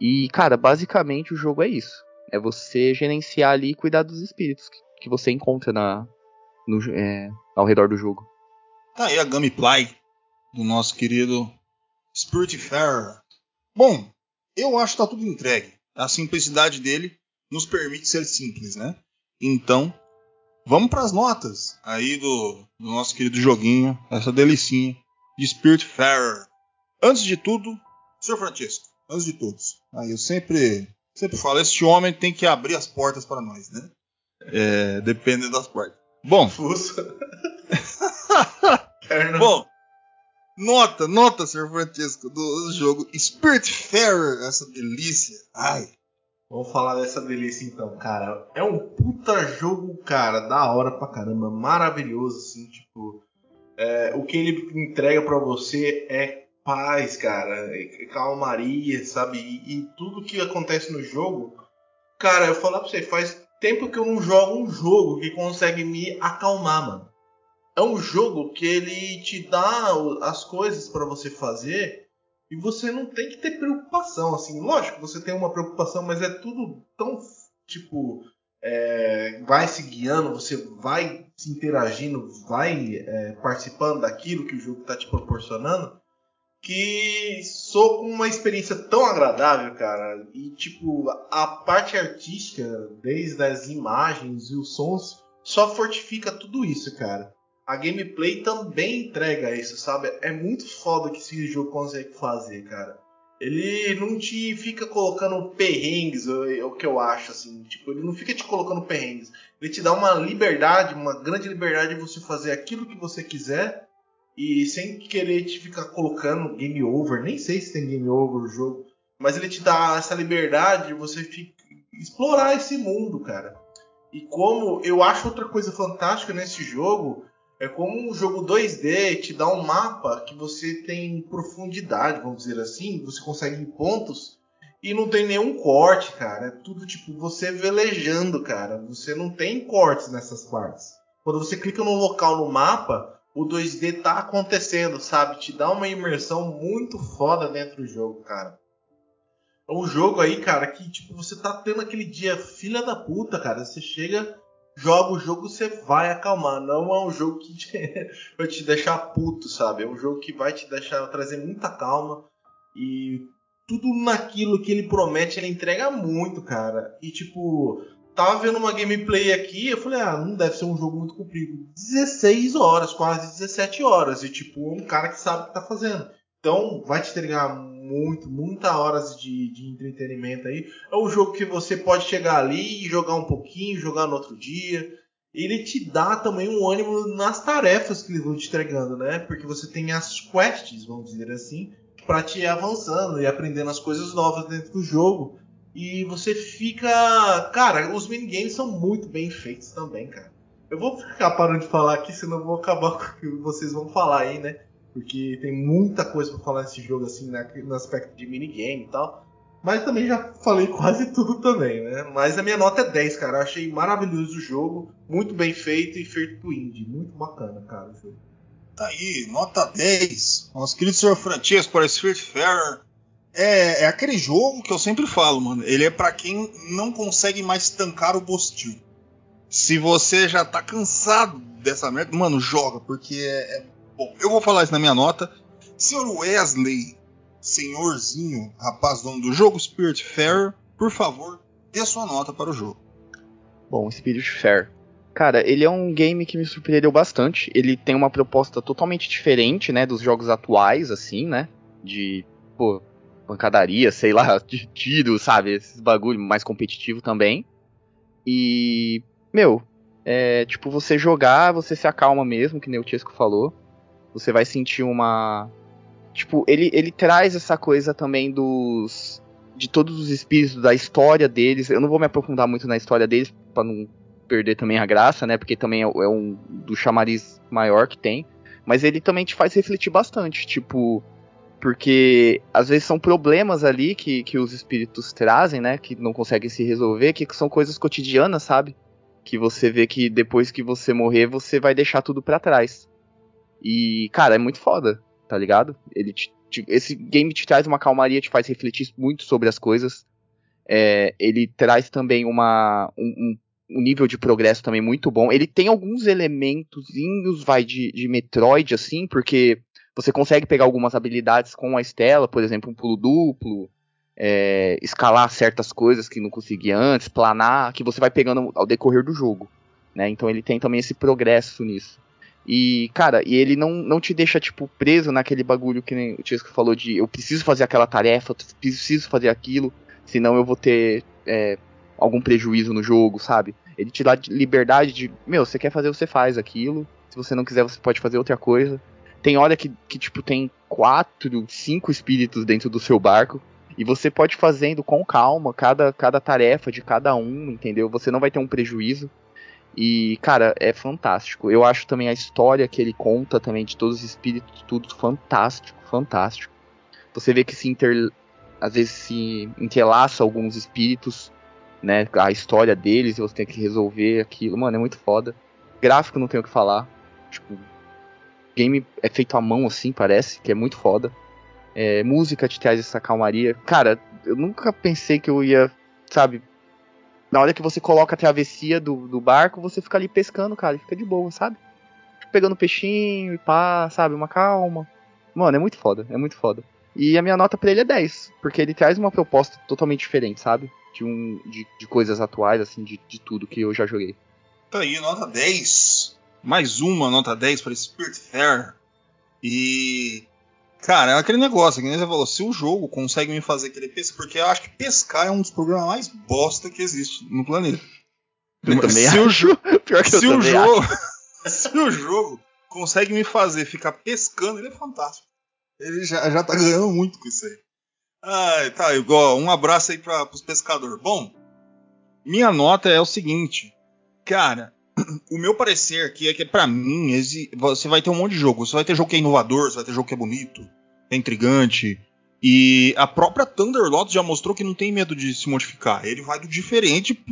E, cara, basicamente o jogo é isso. É você gerenciar ali e cuidar dos espíritos que, que você encontra na, no, é, ao redor do jogo. Tá aí a Gameplay do nosso querido Spiritfarer. Bom, eu acho que tá tudo entregue. A simplicidade dele nos permite ser simples, né? Então, vamos para as notas aí do, do, nosso querido joguinho, essa delicinha de Spiritfarer. Antes de tudo, Sr. Francisco, antes de todos, aí eu sempre, sempre falo, esse homem tem que abrir as portas para nós, né? É, dependendo das portas. Bom. Bom, nota, nota, Sr. Francisco, do jogo Spiritfarer, essa delícia. Ai. Vamos falar dessa delícia então, cara. É um puta jogo, cara, da hora pra caramba, maravilhoso, assim, tipo. é, o que ele entrega pra você é paz, cara, é calmaria, sabe? E, e tudo que acontece no jogo, cara, eu falar pra você, faz tempo que eu não jogo um jogo que consegue me acalmar, mano. É um jogo que ele te dá as coisas pra você fazer e você não tem que ter preocupação, assim. Lógico, você tem uma preocupação, mas é tudo tão, tipo, é, vai se guiando, você vai se interagindo, vai é, participando daquilo que o jogo tá te proporcionando, que sou com uma experiência tão agradável, cara. E, tipo, a parte artística, desde as imagens e os sons, só fortifica tudo isso, cara. A gameplay também entrega isso, sabe? É muito foda que esse jogo consegue fazer, cara. Ele não te fica colocando perrengues, é o que eu acho, assim. Tipo, ele não fica te colocando perrengues. Ele te dá uma liberdade, uma grande liberdade de você fazer aquilo que você quiser e sem querer te ficar colocando game over. Nem sei se tem game over o jogo, mas ele te dá essa liberdade de você explorar esse mundo, cara. E como eu acho outra coisa fantástica nesse jogo é como um jogo 2D te dá um mapa que você tem profundidade, vamos dizer assim, você consegue pontos e não tem nenhum corte, cara. É tudo tipo você velejando, cara. Você não tem cortes nessas partes. Quando você clica no local no mapa, o 2D tá acontecendo, sabe? Te dá uma imersão muito foda dentro do jogo, cara. É um jogo aí, cara, que tipo, você tá tendo aquele dia filha da puta, cara. Você chega, joga o jogo, você vai acalmar. Não é um jogo que vai te deixar puto, sabe? É um jogo que vai te deixar trazer muita calma e tudo naquilo que ele promete, ele entrega muito, cara. E tipo, tava vendo uma gameplay aqui, eu falei, ah, não deve ser um jogo muito comprido. 16 horas, quase 17 horas. E tipo, um cara que sabe o que tá fazendo. Então, vai te entregar muito, muitas horas de, de entretenimento aí. É um jogo que você pode chegar ali e jogar um pouquinho, jogar no outro dia. Ele te dá também um ânimo nas tarefas que eles vão te entregando, né? Porque você tem as quests, vamos dizer assim, para te ir avançando e aprendendo as coisas novas dentro do jogo. E você fica. Cara, os minigames são muito bem feitos também, cara. Eu vou ficar parando de falar aqui, senão eu vou acabar com o que vocês vão falar aí, né? Porque tem muita coisa pra falar nesse jogo, assim, na- no aspecto de minigame e tal. Mas também já falei quase tudo também, né? Mas a minha nota é 10, cara. Eu achei maravilhoso o jogo, muito bem feito e feito pro indie. Muito bacana, cara, o jogo. Tá aí, nota 10. Nosso querido Sr. Francisco para Spiritfarer. É, é aquele jogo que eu sempre falo, mano. Ele é pra quem não consegue mais tancar o bostil. Se você já tá cansado dessa merda, mano, joga, porque é, é bom. Eu vou falar isso na minha nota. Sr. Wesley, senhorzinho, rapaz dono do jogo Spiritfarer, por favor, dê sua nota para o jogo. Bom, Spirit Fair. Cara, ele é um game que me surpreendeu bastante. Ele tem uma proposta totalmente diferente, né, dos jogos atuais, assim, né? De, pô, pancadaria, sei lá, de tiro, sabe? Esses bagulho mais competitivo também. E, meu, é tipo você jogar, você se acalma mesmo, que nem o Chesco falou. Você vai sentir uma. Tipo, ele, ele traz essa coisa também dos. De todos os espíritos, da história deles. Eu não vou me aprofundar muito na história deles, para não perder também a graça, né? Porque também é, é um do chamariz maior que tem. Mas ele também te faz refletir bastante, tipo. Porque às vezes são problemas ali que, que os espíritos trazem, né? Que não conseguem se resolver, que são coisas cotidianas, sabe? Que você vê que depois que você morrer, você vai deixar tudo para trás. E, cara, é muito foda, tá ligado? Ele te, te, esse game te traz uma calmaria, te faz refletir muito sobre as coisas. É, ele traz também uma, um, um, nível de progresso também muito bom. Ele tem alguns elementos, vai, de, de Metroid, assim, porque você consegue pegar algumas habilidades com a Estela, por exemplo, um pulo duplo, é, escalar certas coisas que não conseguia antes, planar, que você vai pegando ao decorrer do jogo. Né? Então ele tem também esse progresso nisso. E, cara, e ele não, não te deixa, tipo, preso naquele bagulho que nem o Tiesco falou de eu preciso fazer aquela tarefa, eu preciso fazer aquilo, senão eu vou ter é, algum prejuízo no jogo, sabe? Ele te dá liberdade de, meu, você quer fazer, você faz aquilo. Se você não quiser, você pode fazer outra coisa. Tem hora que, que tipo, tem quatro, cinco espíritos dentro do seu barco. E você pode fazendo com calma cada, cada tarefa de cada um, entendeu? Você não vai ter um prejuízo. E, cara, é fantástico. Eu acho também a história que ele conta também de todos os espíritos, tudo fantástico, fantástico. Você vê que se inter... às vezes se entrelaça alguns espíritos, né? A história deles, e você tem que resolver aquilo. Mano, é muito foda. Gráfico não tenho o que falar. Tipo, game é feito à mão assim, parece, que é muito foda. É, música te traz essa calmaria. Cara, eu nunca pensei que eu ia, sabe? Na hora que você coloca a travessia do, do barco, você fica ali pescando, cara, e fica de boa, sabe? Pegando peixinho e pá, sabe? Uma calma. Mano, é muito foda, é muito foda. E a minha nota pra ele é 10, porque ele traz uma proposta totalmente diferente, sabe? De, um, de, de coisas atuais, assim, de, de tudo que eu já joguei. Tá aí, nota 10 mais uma nota 10 para Spirit Fair. E. Cara, é aquele negócio, que nem você falou, se o jogo consegue me fazer querer pescar, porque eu acho que pescar é um dos programas mais bosta que existe no planeta. Se o, jo Pior que eu se o jogo. se o jogo consegue me fazer ficar pescando, ele é fantástico. Ele já, já tá ganhando muito com isso aí. Ai, tá, igual. Um abraço aí para os pescadores. Bom, minha nota é o seguinte. Cara, o meu parecer aqui é que, para mim, você vai ter um monte de jogo. Você vai ter jogo que é inovador, você vai ter jogo que é bonito, é intrigante. E a própria Thunderlord já mostrou que não tem medo de se modificar. Ele vai do diferente,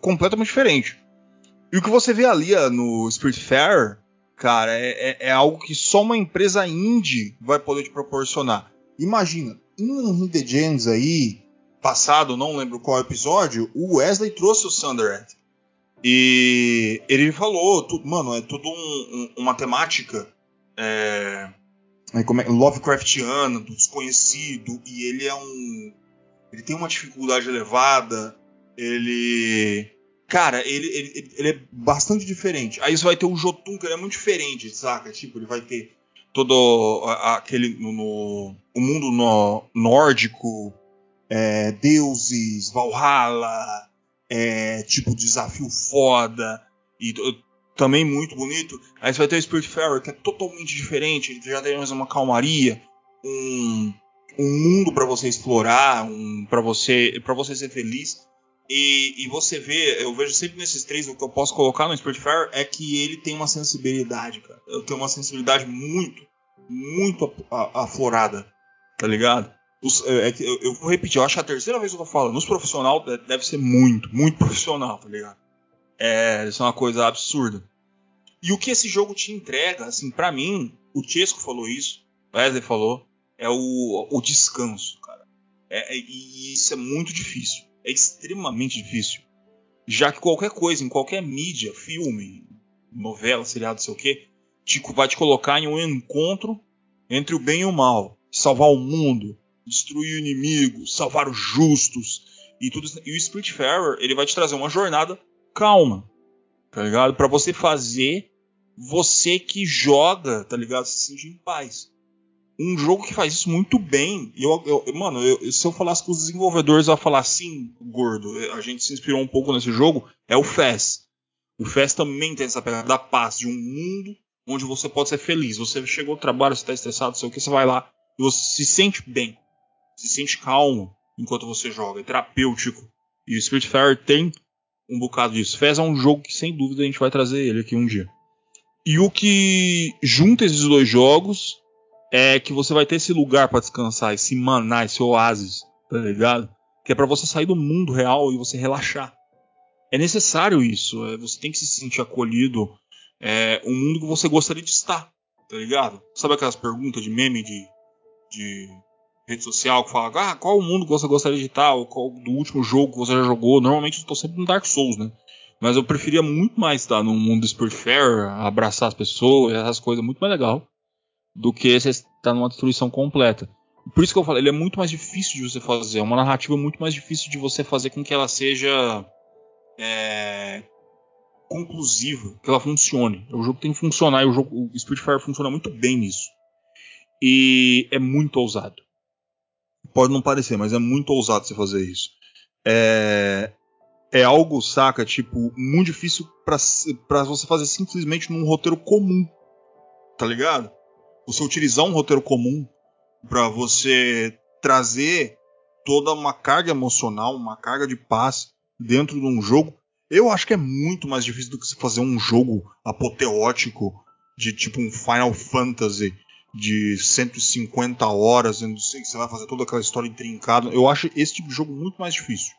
completamente diferente. E o que você vê ali no Spirit Fair, cara, é, é, é algo que só uma empresa indie vai poder te proporcionar. Imagina, em um The Gems aí, passado, não lembro qual episódio, o Wesley trouxe o Thunderhead. E ele falou, tudo, mano, é tudo um, um, uma temática é, é, é, Lovecraftiana, do desconhecido, e ele é um. Ele tem uma dificuldade elevada, ele. Cara, ele, ele, ele é bastante diferente. Aí você vai ter o Jotun, que ele é muito diferente, saca? Tipo, ele vai ter todo aquele. No, no o mundo no, nórdico, é, deuses, Valhalla, é, tipo desafio foda e também muito bonito. Aí você vai ter o Spirit Fairy, que é totalmente diferente, ele já tem mais uma calmaria, um, um mundo para você explorar, um, para você para você ser feliz. E, e, você vê, eu vejo sempre nesses três, o que eu posso colocar no Spirit Fairy é que ele tem uma sensibilidade, cara. Eu tenho uma sensibilidade muito, muito aflorada, tá ligado? Os, é, é eu, eu, vou repetir, eu acho que a terceira vez que eu tô falando, nos profissional deve ser muito, muito profissional, tá ligado? É, isso é uma coisa absurda. E o que esse jogo te entrega, assim, para mim, o Chesco falou isso, Wesley falou, é o, o descanso, cara. É, é, e isso é muito difícil. É extremamente difícil. Já que qualquer coisa, em qualquer mídia, filme, novela, seriado, sei o quê, te, vai te colocar em um encontro entre o bem e o mal. Salvar o mundo, destruir o inimigo, salvar os justos e tudo isso. E o Spiritfarer, ele vai te trazer uma jornada calma. tá ligado? Pra você fazer você que joga, tá ligado? Se sentir em paz. Um jogo que faz isso muito bem. e Eu, eu- mano, eu- se eu falasse com os desenvolvedores, ia falar assim, gordo. A gente se inspirou um pouco nesse jogo. É o FES. O FES também tem essa pegada da paz, de um mundo onde você pode ser feliz. Você chegou ao trabalho, você tá estressado, sei o que, você vai lá e você se sente bem. Se sente calmo enquanto você joga. É terapêutico. E o Spiritfarer tem um bocado disso. FES é um jogo que, sem dúvida, a gente vai trazer ele aqui um dia. E o que junta esses dois jogos é que você vai ter esse lugar pra descansar, esse maná, esse oásis, tá ligado? Que é pra você sair do mundo real e você relaxar. É necessário isso. é, você tem que se sentir acolhido. É um mundo que você gostaria de estar, tá ligado? Sabe aquelas perguntas de meme de, de rede social que fala, ah, qual o mundo que você gostaria de? Ou qual do último jogo que você já jogou? Normalmente eu tô sempre no Dark Souls, né? Mas eu preferia muito mais estar no mundo do Spiritfarer, abraçar as pessoas, essas coisas, muito mais legal do que você estar numa destruição completa. Por isso que eu falei, ele é muito mais difícil de você fazer. É uma narrativa muito mais difícil de você fazer com que ela seja é, conclusiva, que ela funcione. O jogo tem que funcionar e o, jogo, Spiritfarer funciona muito bem nisso. E é muito ousado. Pode não parecer, mas é muito ousado você fazer isso. É, é algo, saca, tipo, muito difícil pra você fazer simplesmente num roteiro comum. Tá ligado? Você utilizar um roteiro comum pra você trazer toda uma carga emocional, uma carga de paz dentro de um jogo, eu acho que é muito mais difícil do que você fazer um jogo apoteótico de tipo um Final Fantasy de 150 horas, eu não sei que você vai fazer toda aquela história intrincada. Eu acho esse tipo de jogo muito mais difícil.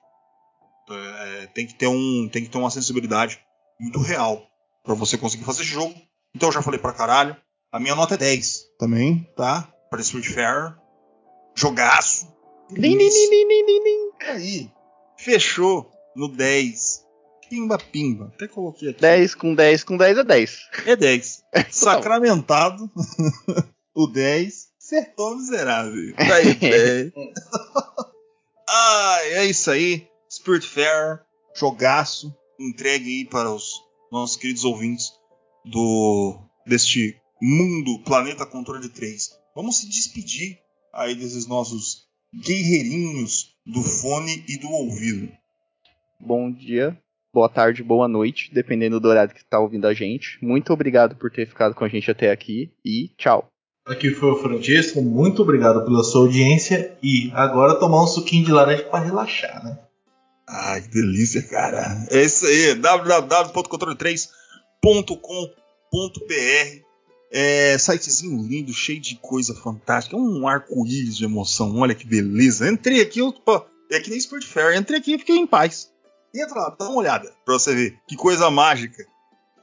É, tem que ter um, tem que ter uma sensibilidade muito real para você conseguir fazer esse jogo. Então eu já falei pra caralho. A minha nota é 10 também, tá? Para Spiritfarer. Jogaço. Nim, nim, nim. Aí, fechou no 10. Pimba, pimba. Até coloquei aqui. 10 com 10 com 10 é 10. É 10. Sacramentado. o 10. Acertou miserável. Tá aí, 10. ah, é isso aí. Spiritfarer, jogaço. Entregue aí para os nossos queridos ouvintes do deste mundo, planeta controle 3. Vamos se despedir aí desses nossos guerreirinhos do fone e do ouvido. Bom dia, boa tarde, boa noite, dependendo do horário que tá ouvindo a gente. Muito obrigado por ter ficado com a gente até aqui e tchau. Aqui foi o Francesco, muito obrigado pela sua audiência e agora tomar um suquinho de laranja para relaxar, né? Ai, que delícia, cara. É isso aí, www.controle3.com.br é, sitezinho lindo, cheio de coisa fantástica. É um arco-íris de emoção. Olha que beleza. Entrei aqui, eu, é que nem Spirit Fair. Entrei aqui e fiquei em paz. Entra lá, dá uma olhada pra você ver. Que coisa mágica.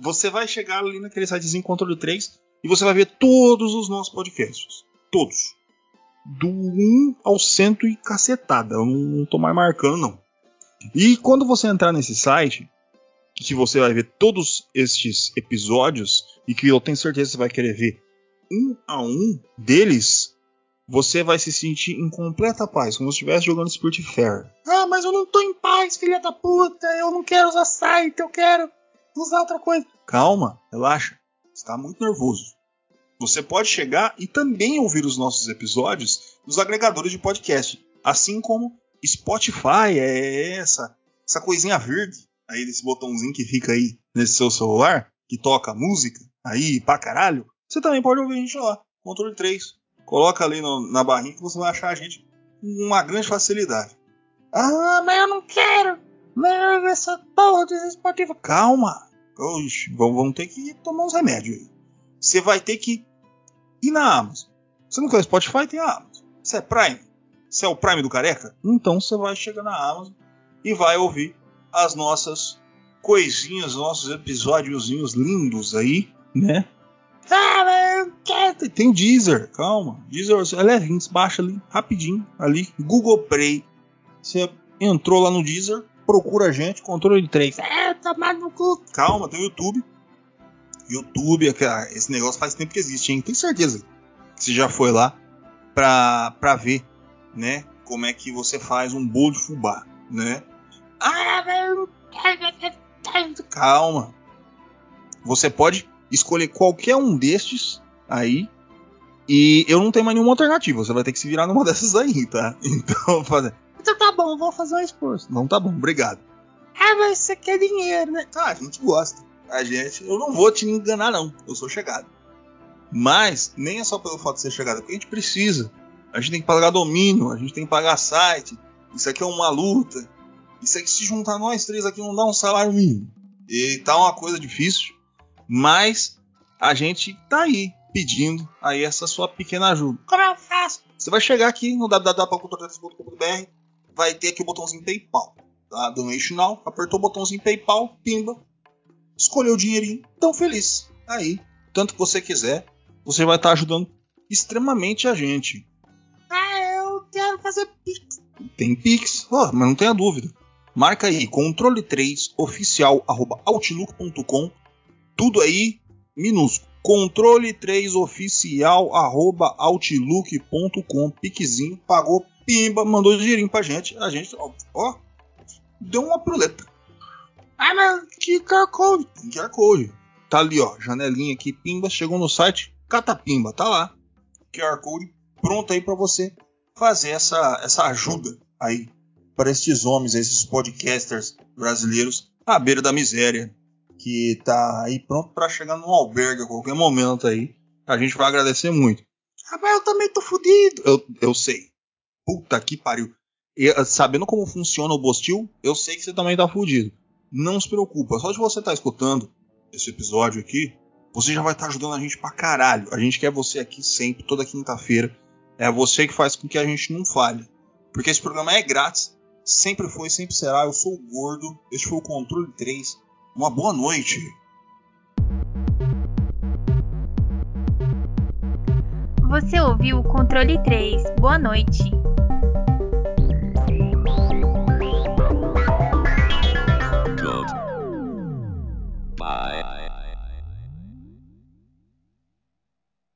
Você vai chegar ali naquele sitezinho Controle 3 e você vai ver todos os nossos podcasts. Todos. Do 1 ao 100 e cacetada. Eu não, tô mais marcando, não. E quando você entrar nesse site, que você vai ver todos estes episódios e que eu tenho certeza que você vai querer ver um a um deles, você vai se sentir em completa paz, como se estivesse jogando Spirit Fair. Ah, mas eu não tô em paz, filha da puta, eu não quero usar site, eu quero usar outra coisa. Calma, relaxa, está muito nervoso. Você pode chegar e também ouvir os nossos episódios nos agregadores de podcast, assim como Spotify, é essa, essa coisinha verde aí desse botãozinho que fica aí nesse seu celular, que toca música aí pra caralho, você também pode ouvir a gente lá, controle 3. Coloca ali no, na barrinha que você vai achar a gente com uma grande facilidade. Ah, mas eu não quero! Não, essa porra desse Spotify. Calma! Oxi, vamos, vamos ter que tomar uns remédios aí. Você vai ter que ir na Amazon. Você não quer Spotify? Tem a Amazon. Você é Prime? Você é o Prime do Careca? Então você vai chegar na Amazon e vai ouvir as nossas coisinhas, nossos episódiozinhos lindos aí, né? Ah. Tem Deezer, calma. Deezer é levinho, baixa ali, rapidinho, ali, Google Play. Você entrou lá no Deezer, procura a gente, controle de 3. É, tomar no cu. Calma, tem o YouTube. YouTube, esse negócio faz tempo que existe, hein? Tenho certeza que você já foi lá pra, pra ver, né? Como é que você faz um bolo de fubá, né? Ah, Calma. Você pode escolher qualquer um destes aí. E eu não tenho mais nenhuma alternativa. Você vai ter que se virar numa dessas aí, tá? Então, fazer. Então tá bom, vou fazer um esforço. Não tá bom, obrigado. Ah, mas você quer dinheiro, né? Ah, a gente gosta. A gente. Eu não vou te enganar, não. Eu sou chegado. Mas nem é só pelo fato de ser chegado, é porque a gente precisa. A gente tem que pagar domínio, a gente tem que pagar site. Isso aqui é uma luta. Isso aqui, se juntar nós três aqui, não dá um salário mínimo. E tá uma coisa difícil. Mas a gente tá aí pedindo aí essa sua pequena ajuda. Como eu faço? Você vai chegar aqui no www.culturatrans.com.br, vai ter aqui o botãozinho PayPal. Tá? Donation Now, apertou o botãozinho PayPal, pimba, escolheu o dinheirinho, tão feliz. Aí, tanto que você quiser, você vai estar ajudando extremamente a gente. Ah, eu quero fazer Pix. Tem Pix, oh, mas não tenha dúvida. Marca aí, controle3 oficial@outlook.com. Tudo aí minúsculo. Controle 3 oficial outlook.com. Piquezinho, pagou, pimba, mandou dinheirinho pra gente. A gente, ó, ó deu uma proleta. Ah, mas que QR Code? Tem QR. Tá ali, ó, janelinha aqui, pimba, chegou no site, catapimba, tá lá. QR Code pronto aí para você fazer essa, essa ajuda aí para estes homens, esses podcasters brasileiros à beira da miséria, que tá aí pronto para chegar num albergue a qualquer momento aí. A gente vai agradecer muito. Rapaz, eu também tô fudido. Eu, eu sei. Puta que pariu. E, sabendo como funciona o Bostil, eu sei que você também tá fudido. Não se preocupa, só de você estar tá escutando esse episódio aqui, você já vai estar tá ajudando a gente pra caralho. A gente quer você aqui sempre, toda quinta-feira. É você que faz com que a gente não falhe. Porque esse programa é grátis, sempre foi, sempre será. Eu sou o Gordo, este foi o Controle 3. Uma boa noite. Você ouviu o Controle 3. Boa noite.